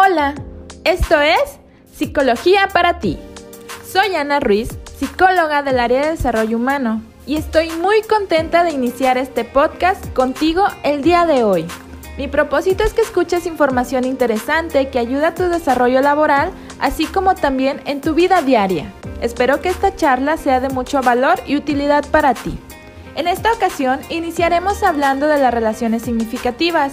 Hola, esto es Psicología para ti. Soy Ana Ruiz, psicóloga del área de desarrollo humano, y estoy muy contenta de iniciar este podcast contigo el día de hoy. Mi propósito es que escuches información interesante que ayuda a tu desarrollo laboral, así como también en tu vida diaria. Espero que esta charla sea de mucho valor y utilidad para ti. En esta ocasión iniciaremos hablando de las relaciones significativas,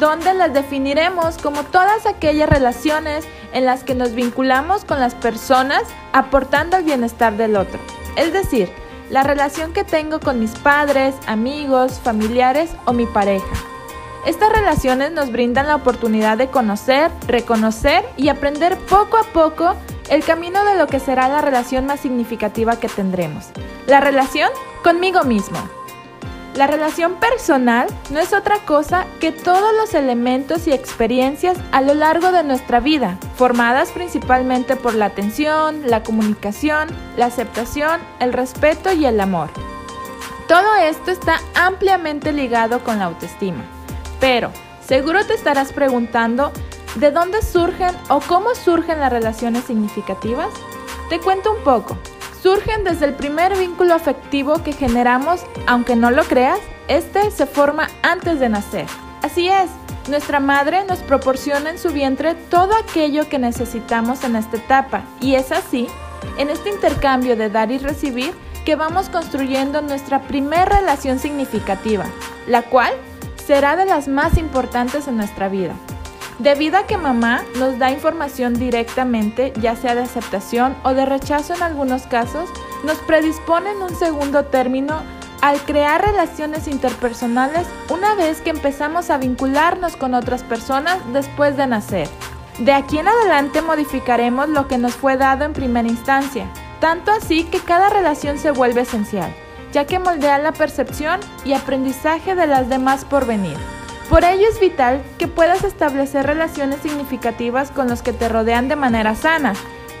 donde las definiremos como todas aquellas relaciones en las que nos vinculamos con las personas aportando el bienestar del otro. Es decir, la relación que tengo con mis padres, amigos, familiares o mi pareja. Estas relaciones nos brindan la oportunidad de conocer, reconocer y aprender poco a poco el camino de lo que será la relación más significativa que tendremos. La relación conmigo mismo. La relación personal no es otra cosa que todos los elementos y experiencias a lo largo de nuestra vida, formadas principalmente por la atención, la comunicación, la aceptación, el respeto y el amor. Todo esto está ampliamente ligado con la autoestima. Pero, seguro te estarás preguntando, ¿de dónde surgen o cómo surgen las relaciones significativas? Te cuento un poco surgen desde el primer vínculo afectivo que generamos, aunque no lo creas, este se forma antes de nacer. Así es, nuestra madre nos proporciona en su vientre todo aquello que necesitamos en esta etapa y es así, en este intercambio de dar y recibir, que vamos construyendo nuestra primera relación significativa, la cual será de las más importantes en nuestra vida. Debido a que mamá nos da información directamente, ya sea de aceptación o de rechazo en algunos casos, nos predispone en un segundo término al crear relaciones interpersonales una vez que empezamos a vincularnos con otras personas después de nacer. De aquí en adelante modificaremos lo que nos fue dado en primera instancia, tanto así que cada relación se vuelve esencial, ya que moldea la percepción y aprendizaje de las demás por venir. Por ello es vital que puedas establecer relaciones significativas con los que te rodean de manera sana.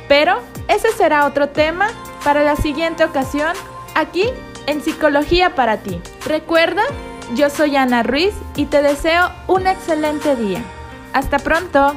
Pero ese será otro tema para la siguiente ocasión aquí en Psicología para ti. Recuerda, yo soy Ana Ruiz y te deseo un excelente día. Hasta pronto.